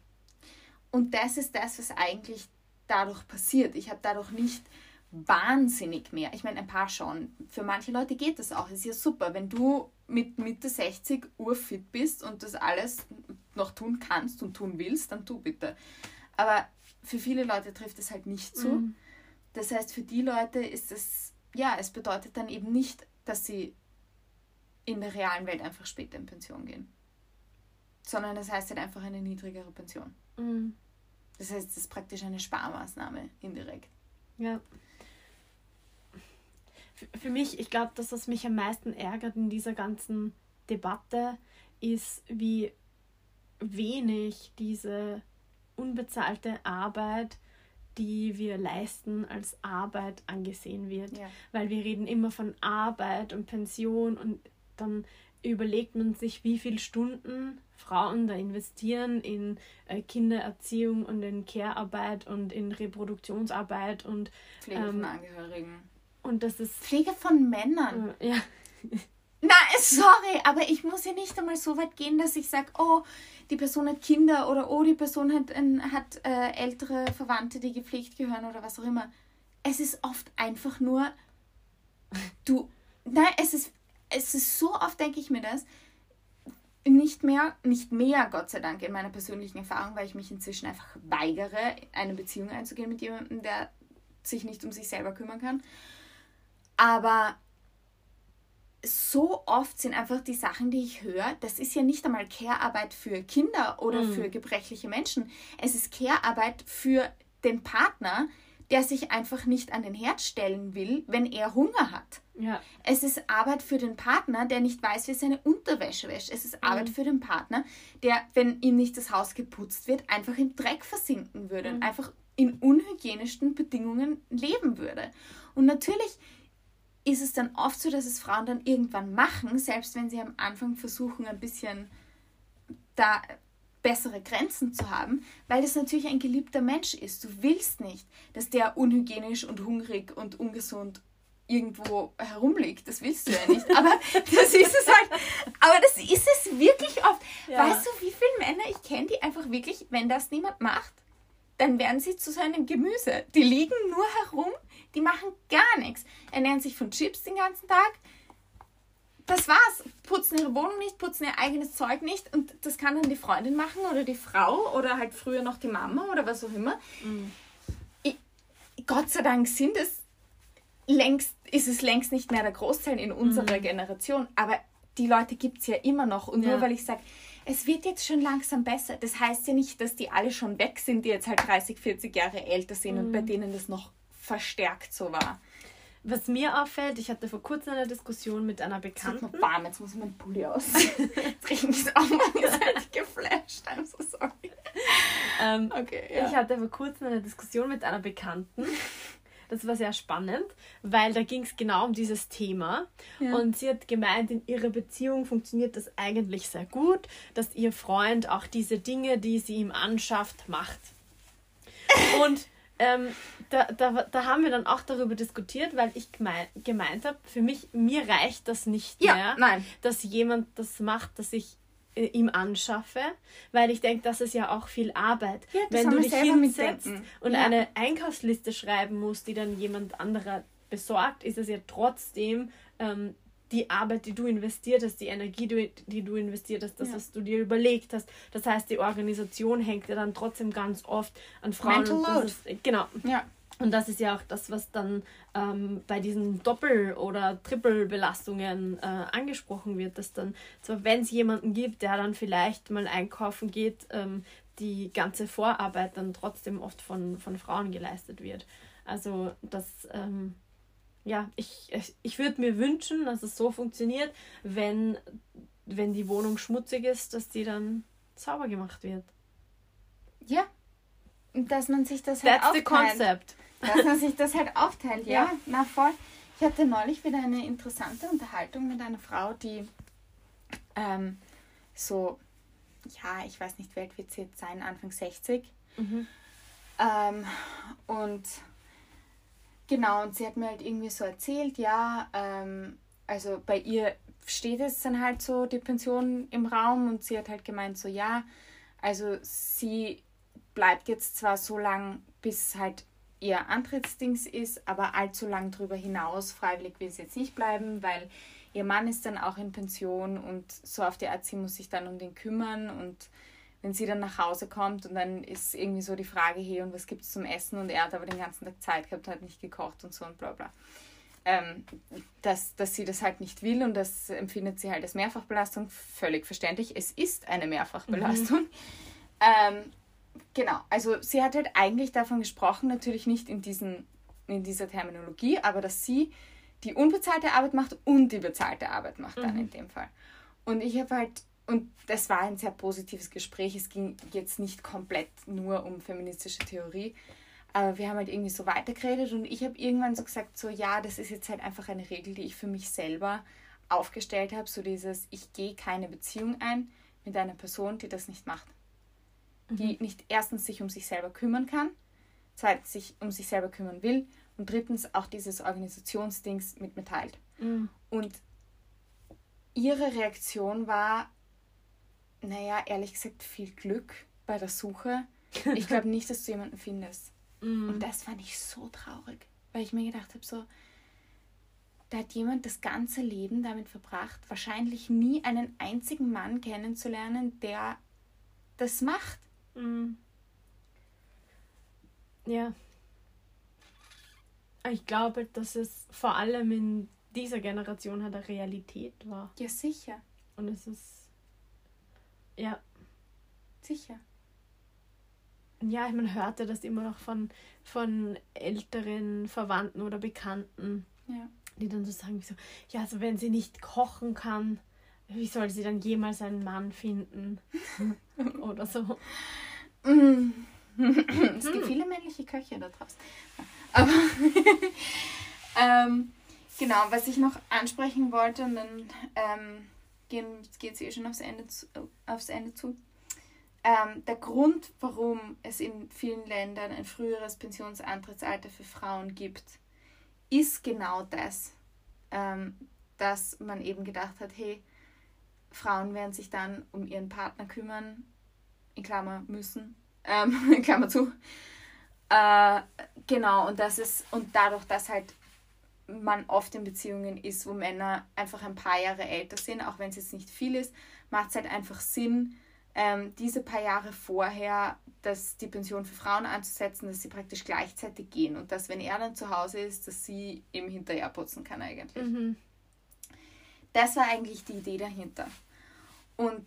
S1: Und das ist das, was eigentlich dadurch passiert. Ich habe dadurch nicht wahnsinnig mehr. Ich meine, ein paar schon. Für manche Leute geht das auch. Es ist ja super, wenn du mit Mitte 60 urfit bist und das alles noch tun kannst und tun willst, dann tu bitte. Aber für viele Leute trifft es halt nicht zu. Mhm. Das heißt, für die Leute ist es, ja, es bedeutet dann eben nicht, dass sie in der realen Welt einfach später in Pension gehen. Sondern das heißt halt einfach eine niedrigere Pension. Mhm. Das heißt, es ist praktisch eine Sparmaßnahme indirekt. Ja
S2: für mich, ich glaube, das, was mich am meisten ärgert in dieser ganzen Debatte, ist, wie wenig diese unbezahlte Arbeit, die wir leisten, als Arbeit angesehen wird. Ja. Weil wir reden immer von Arbeit und Pension und dann überlegt man sich, wie viele Stunden Frauen da investieren in äh, Kindererziehung und in Care-Arbeit und in Reproduktionsarbeit und
S1: Pflege ähm, von Angehörigen.
S2: Und das ist.
S1: Pflege von Männern. Ja. Na, sorry, aber ich muss ja nicht einmal so weit gehen, dass ich sage, oh, die Person hat Kinder oder oh, die Person hat, hat äh, ältere Verwandte, die gepflegt gehören oder was auch immer. Es ist oft einfach nur, du, nein, es ist, es ist so oft, denke ich mir das, nicht mehr, nicht mehr, Gott sei Dank, in meiner persönlichen Erfahrung, weil ich mich inzwischen einfach weigere, eine Beziehung einzugehen mit jemandem, der sich nicht um sich selber kümmern kann. Aber so oft sind einfach die Sachen, die ich höre, das ist ja nicht einmal Care-Arbeit für Kinder oder mhm. für gebrechliche Menschen. Es ist Care-Arbeit für den Partner, der sich einfach nicht an den Herd stellen will, wenn er Hunger hat. Ja. Es ist Arbeit für den Partner, der nicht weiß, wie seine Unterwäsche wäscht. Es ist mhm. Arbeit für den Partner, der, wenn ihm nicht das Haus geputzt wird, einfach im Dreck versinken würde mhm. und einfach in unhygienischsten Bedingungen leben würde. Und natürlich ist es dann oft so, dass es Frauen dann irgendwann machen, selbst wenn sie am Anfang versuchen, ein bisschen da bessere Grenzen zu haben, weil das natürlich ein geliebter Mensch ist. Du willst nicht, dass der unhygienisch und hungrig und ungesund irgendwo herumliegt. Das willst du ja nicht. Aber <laughs> das ist es halt. Aber das ist es wirklich oft. Ja. Weißt du, wie viele Männer ich kenne, die einfach wirklich, wenn das niemand macht, dann werden sie zu seinem Gemüse. Die liegen nur herum, die machen gar nichts. Ernähren sich von Chips den ganzen Tag. Das war's. Putzen ihre Wohnung nicht, putzen ihr eigenes Zeug nicht. Und das kann dann die Freundin machen oder die Frau oder halt früher noch die Mama oder was auch immer. Mhm. Ich, Gott sei Dank sind es längst, ist es längst nicht mehr der Großteil in unserer mhm. Generation. Aber die Leute gibt es ja immer noch. Und ja. nur weil ich sage, es wird jetzt schon langsam besser. Das heißt ja nicht, dass die alle schon weg sind, die jetzt halt 30, 40 Jahre älter sind mhm. und bei mhm. denen das noch verstärkt so war.
S2: Was mir auffällt, ich hatte vor kurzem eine Diskussion mit einer Bekannten.
S1: Jetzt, warm, jetzt muss ich meinen Pulli aus. jetzt rieche ich mich auch mal, seid geflasht. I'm so sorry.
S2: ähm, okay, ja. Ich hatte vor kurzem eine Diskussion mit einer Bekannten. Das war sehr spannend, weil da ging es genau um dieses Thema. Ja. Und sie hat gemeint, in ihrer Beziehung funktioniert das eigentlich sehr gut, dass ihr Freund auch diese Dinge, die sie ihm anschafft, macht. Und ähm, da, da, da haben wir dann auch darüber diskutiert, weil ich gemeint, gemeint habe, für mich, mir reicht das nicht ja, mehr, nein. dass jemand das macht, dass ich äh, ihm anschaffe, weil ich denke, das ist ja auch viel Arbeit. Ja, Wenn du dich hinsetzt und ja. eine Einkaufsliste schreiben musst, die dann jemand anderer besorgt, ist es ja trotzdem ähm, die Arbeit, die du investiert hast, die Energie, die, die du investiert hast, das, ja. was du dir überlegt hast. Das heißt, die Organisation hängt ja dann trotzdem ganz oft an Frauen. Mental und das ist, genau. Ja. Und das ist ja auch das, was dann ähm, bei diesen Doppel- oder Triple-Belastungen äh, angesprochen wird, dass dann, zwar wenn es jemanden gibt, der dann vielleicht mal einkaufen geht, ähm, die ganze Vorarbeit dann trotzdem oft von, von Frauen geleistet wird. Also das, ähm, ja, ich, ich, würde mir wünschen, dass es so funktioniert, wenn, wenn die Wohnung schmutzig ist, dass die dann sauber gemacht wird.
S1: Ja, dass man sich das halt That's aufteilt. the concept. Dass man sich das halt aufteilt, <laughs> ja. ja. Na voll. Ich hatte neulich wieder eine interessante Unterhaltung mit einer Frau, die ähm, so, ja, ich weiß nicht, wie alt wird sie jetzt sein, Anfang 60. Mhm. Ähm, und genau, und sie hat mir halt irgendwie so erzählt, ja, ähm, also bei ihr steht es dann halt so, die Pension im Raum und sie hat halt gemeint, so ja, also sie bleibt jetzt zwar so lang, bis halt ihr Antrittsdings ist, aber allzu lang darüber hinaus freiwillig will sie jetzt nicht bleiben, weil ihr Mann ist dann auch in Pension und so auf die Art, sie muss sich dann um den kümmern und wenn sie dann nach Hause kommt und dann ist irgendwie so die Frage, hey, und was gibt es zum Essen? Und er hat aber den ganzen Tag Zeit gehabt, hat nicht gekocht und so und bla bla. Ähm, dass, dass sie das halt nicht will und das empfindet sie halt als Mehrfachbelastung, völlig verständlich. Es ist eine Mehrfachbelastung. Mhm. Ähm, genau, also sie hat halt eigentlich davon gesprochen, natürlich nicht in, diesen, in dieser Terminologie, aber dass sie die unbezahlte Arbeit macht und die bezahlte Arbeit macht dann mhm. in dem Fall. Und ich habe halt, und das war ein sehr positives Gespräch, es ging jetzt nicht komplett nur um feministische Theorie, aber wir haben halt irgendwie so weitergeredet und ich habe irgendwann so gesagt, so ja, das ist jetzt halt einfach eine Regel, die ich für mich selber aufgestellt habe, so dieses, ich gehe keine Beziehung ein mit einer Person, die das nicht macht die mhm. nicht erstens sich um sich selber kümmern kann, zweitens sich um sich selber kümmern will und drittens auch dieses Organisationsdings mit mir teilt. Mhm. Und ihre Reaktion war, naja, ehrlich gesagt, viel Glück bei der Suche. Ich glaube <laughs> nicht, dass du jemanden findest. Mhm. Und das fand ich so traurig, weil ich mir gedacht habe, so, da hat jemand das ganze Leben damit verbracht, wahrscheinlich nie einen einzigen Mann kennenzulernen, der das macht. Mhm.
S2: Ja. Ich glaube, dass es vor allem in dieser Generation halt eine Realität war.
S1: Ja, sicher.
S2: Und es ist. Ja.
S1: Sicher.
S2: Ja, man hörte das immer noch von, von älteren Verwandten oder Bekannten. Ja. Die dann so sagen, so, ja, also wenn sie nicht kochen kann, wie soll sie dann jemals einen Mann finden? <laughs> Oder so.
S1: es gibt viele männliche Köche da draußen. Aber <laughs> ähm, genau, was ich noch ansprechen wollte, und dann ähm, geht es eh schon aufs Ende zu. Aufs Ende zu. Ähm, der Grund, warum es in vielen Ländern ein früheres Pensionsantrittsalter für Frauen gibt, ist genau das, ähm, dass man eben gedacht hat, hey, Frauen werden sich dann um ihren Partner kümmern, in Klammer müssen, ähm, <laughs> in Klammer zu. Äh, genau, und das ist, und dadurch, dass halt man oft in Beziehungen ist, wo Männer einfach ein paar Jahre älter sind, auch wenn es jetzt nicht viel ist, macht es halt einfach Sinn, ähm, diese paar Jahre vorher dass die Pension für Frauen anzusetzen, dass sie praktisch gleichzeitig gehen und dass, wenn er dann zu Hause ist, dass sie eben hinterher putzen kann eigentlich. Mhm. Das war eigentlich die Idee dahinter. Und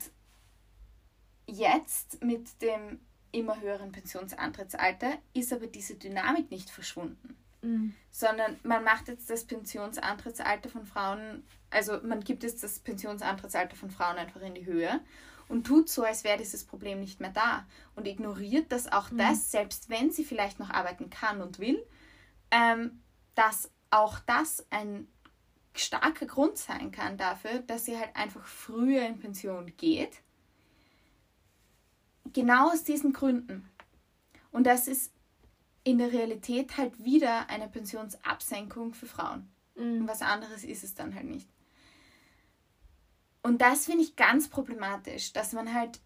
S1: jetzt mit dem immer höheren Pensionsantrittsalter ist aber diese Dynamik nicht verschwunden. Mhm. Sondern man macht jetzt das Pensionsantrittsalter von Frauen, also man gibt jetzt das Pensionsantrittsalter von Frauen einfach in die Höhe und tut so, als wäre dieses Problem nicht mehr da und ignoriert, dass auch mhm. das, selbst wenn sie vielleicht noch arbeiten kann und will, ähm, dass auch das ein starker Grund sein kann dafür, dass sie halt einfach früher in Pension geht. Genau aus diesen Gründen. Und das ist in der Realität halt wieder eine Pensionsabsenkung für Frauen. Mhm. Und was anderes ist es dann halt nicht. Und das finde ich ganz problematisch, dass man halt,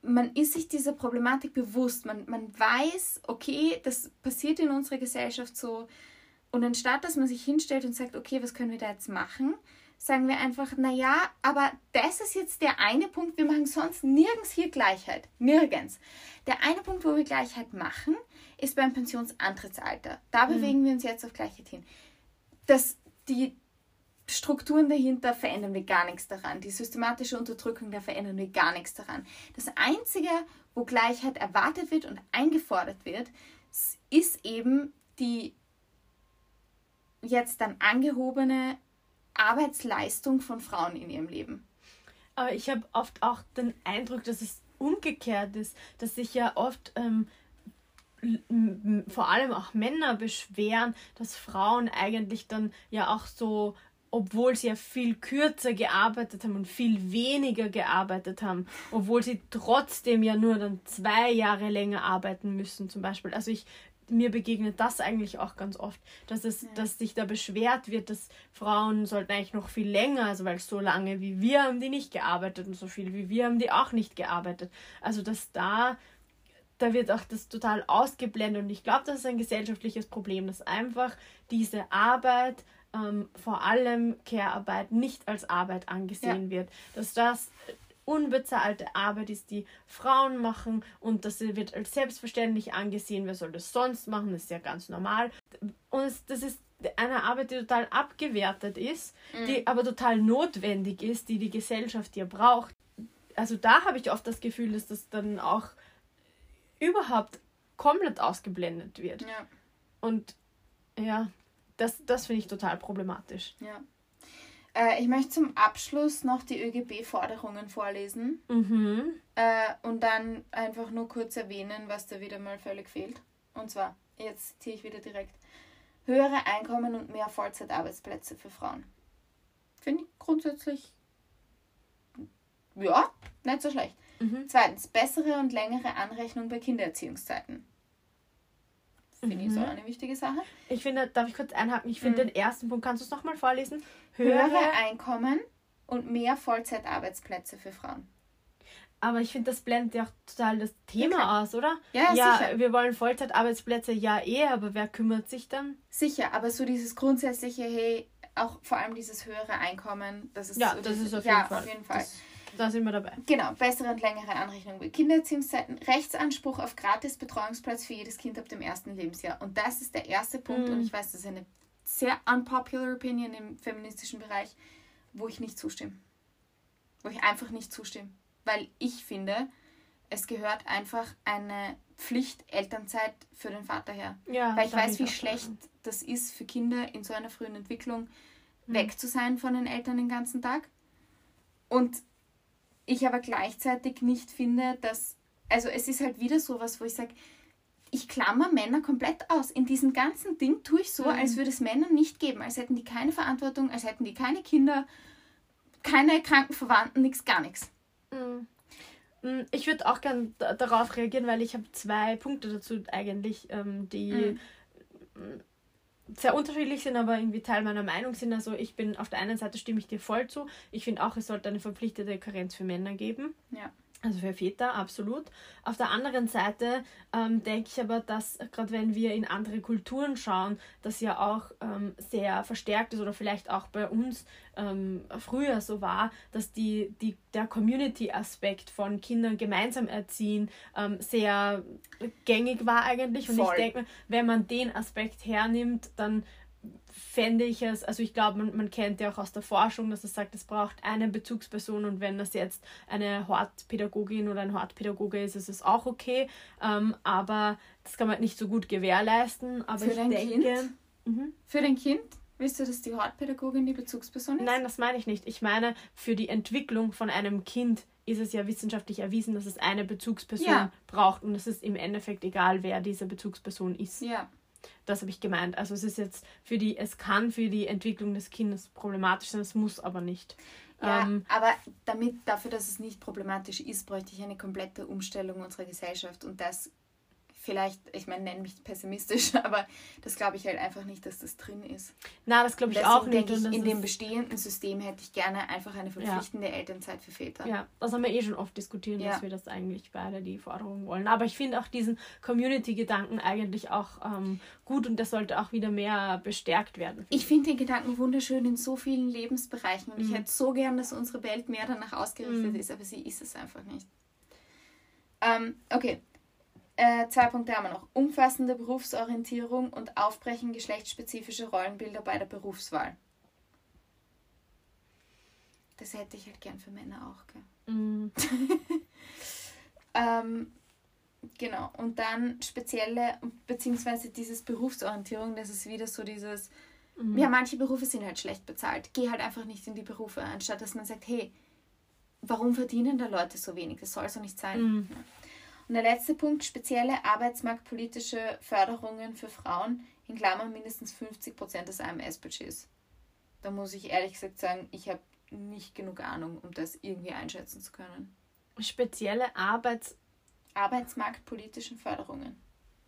S1: man ist sich dieser Problematik bewusst, man, man weiß, okay, das passiert in unserer Gesellschaft so. Und anstatt dass man sich hinstellt und sagt, okay, was können wir da jetzt machen, sagen wir einfach, naja, aber das ist jetzt der eine Punkt, wir machen sonst nirgends hier Gleichheit. Nirgends. Der eine Punkt, wo wir Gleichheit machen, ist beim Pensionsantrittsalter. Da mhm. bewegen wir uns jetzt auf Gleichheit hin. Das, die Strukturen dahinter verändern wir gar nichts daran. Die systematische Unterdrückung, da verändern wir gar nichts daran. Das Einzige, wo Gleichheit erwartet wird und eingefordert wird, ist eben die jetzt dann angehobene Arbeitsleistung von Frauen in ihrem Leben.
S2: Aber ich habe oft auch den Eindruck, dass es umgekehrt ist, dass sich ja oft ähm, vor allem auch Männer beschweren, dass Frauen eigentlich dann ja auch so, obwohl sie ja viel kürzer gearbeitet haben und viel weniger gearbeitet haben, obwohl sie trotzdem ja nur dann zwei Jahre länger arbeiten müssen zum Beispiel. Also ich mir begegnet das eigentlich auch ganz oft, dass es, ja. dass sich da beschwert wird, dass Frauen sollten eigentlich noch viel länger, also weil so lange wie wir haben die nicht gearbeitet und so viel wie wir haben die auch nicht gearbeitet. Also dass da da wird auch das total ausgeblendet und ich glaube, das ist ein gesellschaftliches Problem, dass einfach diese Arbeit, ähm, vor allem Care-Arbeit, nicht als Arbeit angesehen ja. wird. Dass das unbezahlte Arbeit ist, die Frauen machen und das wird als selbstverständlich angesehen. Wer soll das sonst machen? Das ist ja ganz normal. Und das ist eine Arbeit, die total abgewertet ist, mhm. die aber total notwendig ist, die die Gesellschaft hier braucht. Also da habe ich oft das Gefühl, dass das dann auch überhaupt komplett ausgeblendet wird. Ja. Und ja, das, das finde ich total problematisch.
S1: Ja. Äh, ich möchte zum Abschluss noch die ÖGB-Forderungen vorlesen mhm. äh, und dann einfach nur kurz erwähnen, was da wieder mal völlig fehlt. Und zwar, jetzt ziehe ich wieder direkt, höhere Einkommen und mehr Vollzeitarbeitsplätze für Frauen. Finde ich grundsätzlich, ja, nicht so schlecht. Mhm. Zweitens, bessere und längere Anrechnung bei Kindererziehungszeiten. Finde mhm. ich so mhm. eine wichtige Sache.
S2: Ich finde, darf ich kurz einhaken? Ich finde mhm. den ersten Punkt, kannst du es nochmal vorlesen?
S1: Höhere, Höhere Einkommen und mehr Vollzeitarbeitsplätze für Frauen.
S2: Aber ich finde, das blendet ja auch total das Thema okay. aus, oder? Ja, ja sicher. Wir wollen Vollzeitarbeitsplätze, ja eh, aber wer kümmert sich dann?
S1: Sicher, aber so dieses grundsätzliche, hey, auch vor allem dieses höhere Einkommen, das ist ja, so das dieses, ist auf jeden ja, Fall. Auf jeden Fall. Das
S2: da sind wir dabei.
S1: Genau, bessere und längere Anrechnung bei Kindererziehungszeiten, Rechtsanspruch auf gratis Betreuungsplatz für jedes Kind ab dem ersten Lebensjahr. Und das ist der erste Punkt, mhm. und ich weiß, das ist eine sehr unpopular Opinion im feministischen Bereich, wo ich nicht zustimme. Wo ich einfach nicht zustimme. Weil ich finde, es gehört einfach eine Pflicht Elternzeit für den Vater her. Ja, Weil ich weiß, wie schlecht das ist für Kinder in so einer frühen Entwicklung, mhm. weg zu sein von den Eltern den ganzen Tag. Und ich aber gleichzeitig nicht finde, dass, also es ist halt wieder sowas, wo ich sage, ich klammer Männer komplett aus. In diesem ganzen Ding tue ich so, mhm. als würde es Männer nicht geben, als hätten die keine Verantwortung, als hätten die keine Kinder, keine kranken Verwandten, nichts, gar nichts.
S2: Mhm. mhm. Ich würde auch gerne darauf reagieren, weil ich habe zwei Punkte dazu eigentlich, ähm, die mhm sehr unterschiedlich sind, aber irgendwie Teil meiner Meinung sind. Also ich bin auf der einen Seite stimme ich dir voll zu. Ich finde auch, es sollte eine verpflichtete Karenz für Männer geben. Ja. Also für Väter, absolut. Auf der anderen Seite ähm, denke ich aber, dass gerade wenn wir in andere Kulturen schauen, das ja auch ähm, sehr verstärkt ist oder vielleicht auch bei uns ähm, früher so war, dass die, die, der Community-Aspekt von Kindern gemeinsam erziehen ähm, sehr gängig war eigentlich. Und Voll. ich denke, wenn man den Aspekt hernimmt, dann fände ich es, also ich glaube, man, man kennt ja auch aus der Forschung, dass es sagt, es braucht eine Bezugsperson und wenn das jetzt eine Hortpädagogin oder ein Hortpädagoge ist, ist es auch okay. Ähm, aber das kann man nicht so gut gewährleisten. Aber
S1: Für
S2: ich
S1: denke. Kind? Mhm. Für dein Kind? Willst du, dass die Hortpädagogin die Bezugsperson
S2: ist? Nein, das meine ich nicht. Ich meine, für die Entwicklung von einem Kind ist es ja wissenschaftlich erwiesen, dass es eine Bezugsperson ja. braucht und es ist im Endeffekt egal, wer diese Bezugsperson ist. Ja. Das habe ich gemeint. Also es ist jetzt für die, es kann für die Entwicklung des Kindes problematisch sein, es muss aber nicht.
S1: Ja, ähm, aber damit, dafür, dass es nicht problematisch ist, bräuchte ich eine komplette Umstellung unserer Gesellschaft und das vielleicht, ich meine, nenne mich pessimistisch, <laughs> aber das glaube ich halt einfach nicht, dass das drin ist. Na, das glaube ich auch nicht. Ich, in dem bestehenden System hätte ich gerne einfach eine verpflichtende ja. Elternzeit für Väter.
S2: Ja, das haben wir eh schon oft diskutiert, ja. dass wir das eigentlich beide die Forderung wollen. Aber ich finde auch diesen Community-Gedanken eigentlich auch ähm, gut und der sollte auch wieder mehr bestärkt werden.
S1: Ich finde den Gedanken wunderschön in so vielen Lebensbereichen und mhm. ich hätte so gern, dass unsere Welt mehr danach ausgerichtet mhm. ist, aber sie ist es einfach nicht. Ähm, okay, äh, zwei Punkte haben wir noch. Umfassende Berufsorientierung und Aufbrechen geschlechtsspezifischer Rollenbilder bei der Berufswahl. Das hätte ich halt gern für Männer auch, gell? Mm. <laughs> ähm, genau. Und dann spezielle, beziehungsweise dieses Berufsorientierung, das ist wieder so dieses, mm. ja, manche Berufe sind halt schlecht bezahlt. Geh halt einfach nicht in die Berufe, anstatt dass man sagt, hey, warum verdienen da Leute so wenig? Das soll so nicht sein. Mm. Ja. Und der letzte Punkt, spezielle arbeitsmarktpolitische Förderungen für Frauen, in Klammern mindestens 50 Prozent des AMS-Budgets. Da muss ich ehrlich gesagt sagen, ich habe nicht genug Ahnung, um das irgendwie einschätzen zu können.
S2: Spezielle Arbeits
S1: Arbeitsmarktpolitischen Förderungen.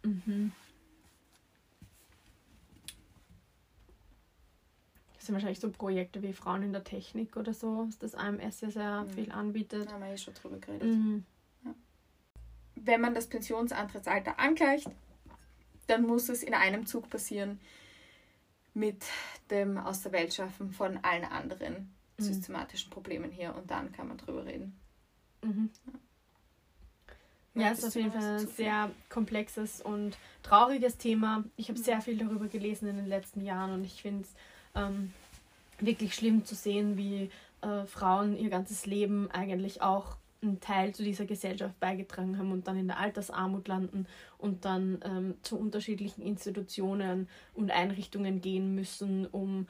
S1: Mhm.
S2: Das sind wahrscheinlich so Projekte wie Frauen in der Technik oder so, dass das AMS ja sehr mhm. viel anbietet. Da haben wir eh schon drüber geredet.
S1: Mhm wenn man das Pensionsantrittsalter angleicht, dann muss es in einem Zug passieren mit dem Aus der Welt schaffen von allen anderen mhm. systematischen Problemen hier und dann kann man drüber reden. Mhm.
S2: Ja, ja es ist auf jeden Fall ein sehr komplexes und trauriges Thema. Ich habe mhm. sehr viel darüber gelesen in den letzten Jahren und ich finde es ähm, wirklich schlimm zu sehen, wie äh, Frauen ihr ganzes Leben eigentlich auch einen Teil zu dieser Gesellschaft beigetragen haben und dann in der Altersarmut landen und dann ähm, zu unterschiedlichen Institutionen und Einrichtungen gehen müssen, um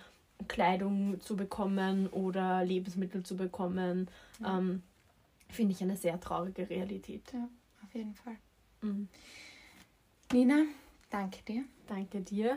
S2: Kleidung zu bekommen oder Lebensmittel zu bekommen, ja. ähm, finde ich eine sehr traurige Realität.
S1: Ja, auf jeden Fall. Mhm. Nina, danke dir.
S2: Danke dir.